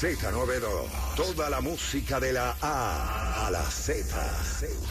Z92. Toda la música de la A a la Z.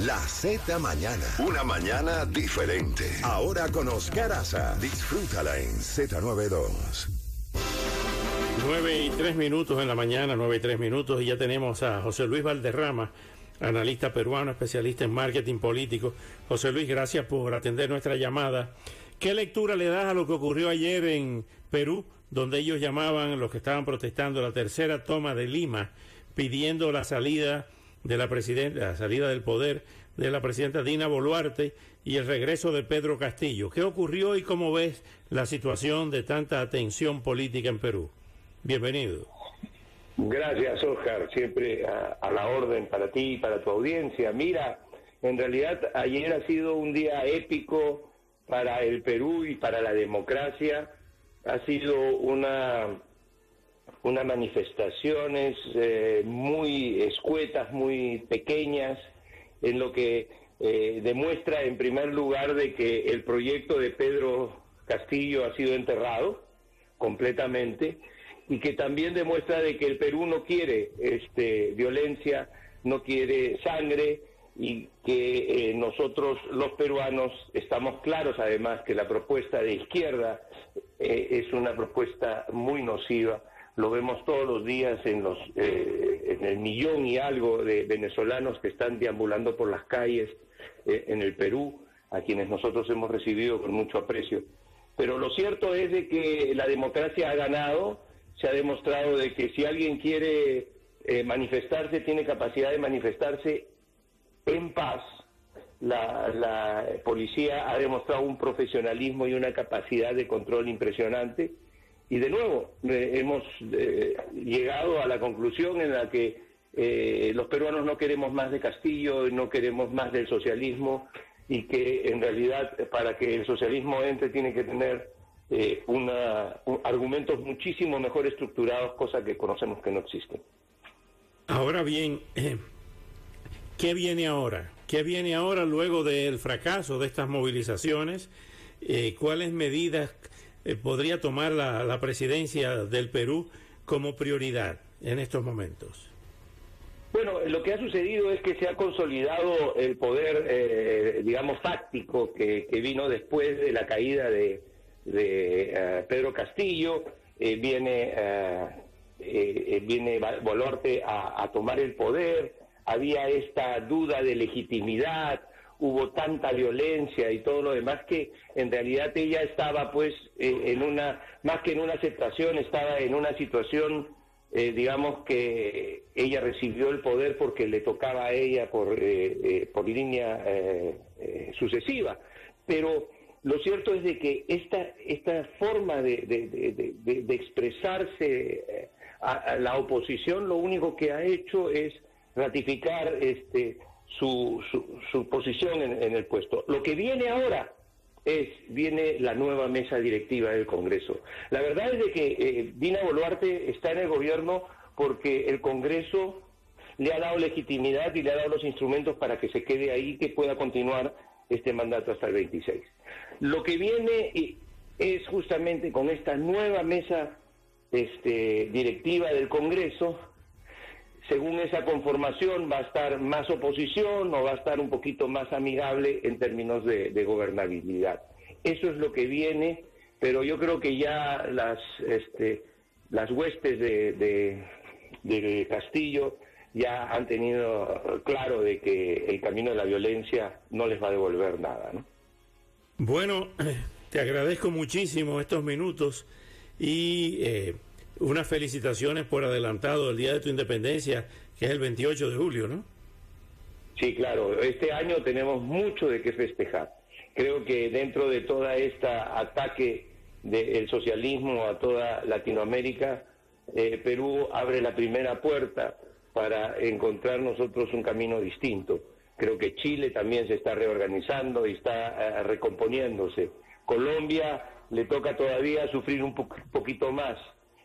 La Z mañana. Una mañana diferente. Ahora con Oscar Aza. Disfrútala en Z92. 9 y 3 minutos en la mañana, 9 y 3 minutos, y ya tenemos a José Luis Valderrama, analista peruano, especialista en marketing político. José Luis, gracias por atender nuestra llamada. ¿Qué lectura le das a lo que ocurrió ayer en Perú, donde ellos llamaban, los que estaban protestando, la tercera toma de Lima, pidiendo la salida de la presidenta, la salida del poder de la presidenta Dina Boluarte y el regreso de Pedro Castillo? ¿Qué ocurrió y cómo ves la situación de tanta tensión política en Perú? Bienvenido. Gracias, Oscar. Siempre a, a, la orden para ti y para tu audiencia. Mira, en realidad ayer ha sido un día épico para el Perú y para la democracia. Ha sido una, unas manifestaciones eh, muy escuetas, muy pequeñas, en lo que eh, demuestra en primer lugar de que el proyecto de Pedro Castillo ha sido enterrado completamente y que también demuestra de que el Perú no quiere este, violencia, no quiere sangre y que eh, nosotros los peruanos estamos claros además que la propuesta de izquierda eh, es una propuesta muy nociva. Lo vemos todos los días en, los, eh, en el millón y algo de venezolanos que están deambulando por las calles eh, en el Perú, a quienes nosotros hemos recibido con mucho aprecio. Pero lo cierto es de que la democracia ha ganado, se ha demostrado de que si alguien quiere eh, manifestarse, tiene capacidad de manifestarse en paz. La, policía ha demostrado un profesionalismo y una capacidad de control impresionante. Y de nuevo, eh, hemos eh, llegado a la conclusión en la que eh, los peruanos no queremos más de Castillo, no queremos más del socialismo y que en realidad para que el socialismo entre tiene que tener una, un, argumentos muchísimo mejor estructurados, cosa que conocemos que no existen. Ahora bien, ¿qué viene ahora? ¿Qué viene ahora luego del fracaso de estas movilizaciones? Eh, ¿Cuáles medidas eh, podría tomar la, la, presidencia del Perú como prioridad en estos momentos? Bueno, lo que ha sucedido es que se ha consolidado el poder, eh, digamos, táctico que, que, vino después de la caída de, de uh, Pedro Castillo. Eh, viene, uh, viene Boluarte a, a tomar el poder. Había esta duda de legitimidad, hubo tanta violencia y todo lo demás que en realidad ella estaba pues eh, en una, más que en una aceptación, estaba en una situación, eh, digamos que ella recibió el poder porque le tocaba a ella por, eh, por línea sucesiva. Pero lo cierto es de que esta, esta forma de, de, de, expresarse a la oposición lo único que ha hecho es ratificar este su, su, su posición en, en, el puesto. Lo que viene ahora es, viene la nueva mesa directiva del Congreso. La verdad es de que eh, Dina Boluarte está en el gobierno porque el Congreso le ha dado legitimidad y le ha dado los instrumentos para que se quede ahí, que pueda continuar este mandato hasta el 26. Lo que viene es justamente con esta nueva mesa este, directiva del Congreso, según esa conformación va a estar más oposición o va a estar un poquito más amigable en términos de, gobernabilidad. Eso es lo que viene, pero yo creo que ya las, este, las huestes de, de, de Castillo ya han tenido claro de que el camino de la violencia no les va a devolver nada. ¿no? Bueno, te agradezco muchísimo estos minutos y... Eh unas felicitaciones por adelantado el día de tu independencia, que es el 28 de julio, ¿no? Sí, claro. Este año tenemos mucho de qué festejar. Creo que dentro de toda esta ataque del socialismo a toda Latinoamérica, eh, Perú abre la primera puerta para encontrar nosotros un camino distinto. Creo que Chile también se está reorganizando y está recomponiéndose. Colombia le toca todavía sufrir un poquito más.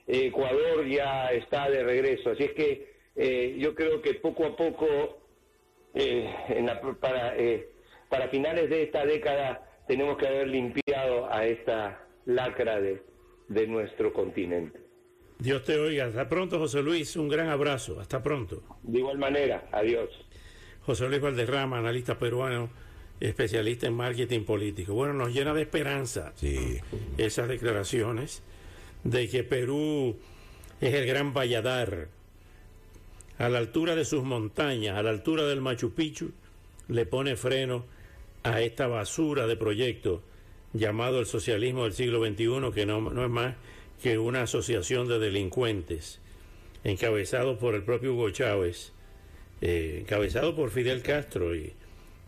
Ecuador ya está de regreso. Así es que yo creo que poco a poco, en para, para finales de esta década, tenemos que haber limpiado a esta lacra de, de nuestro continente. Dios te oiga. Hasta pronto, José Luis. Un gran abrazo. Hasta pronto. De igual manera. Adiós. José Luis Valderrama, analista peruano, especialista en marketing político. Bueno, nos llena de esperanza sí. esas declaraciones de que Perú es el gran Valladar. A la altura de sus montañas, a la altura del Machu Picchu, le pone freno a esta basura de proyecto llamado el socialismo del siglo XXI, que no, no es más que una asociación de delincuentes, encabezado por el propio Hugo Chávez, eh, encabezado por Fidel Castro y,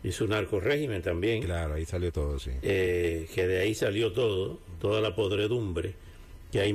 y su narcorrégimen también. Claro, ahí salió todo, sí. Eh, que de ahí salió todo, toda la podredumbre que hay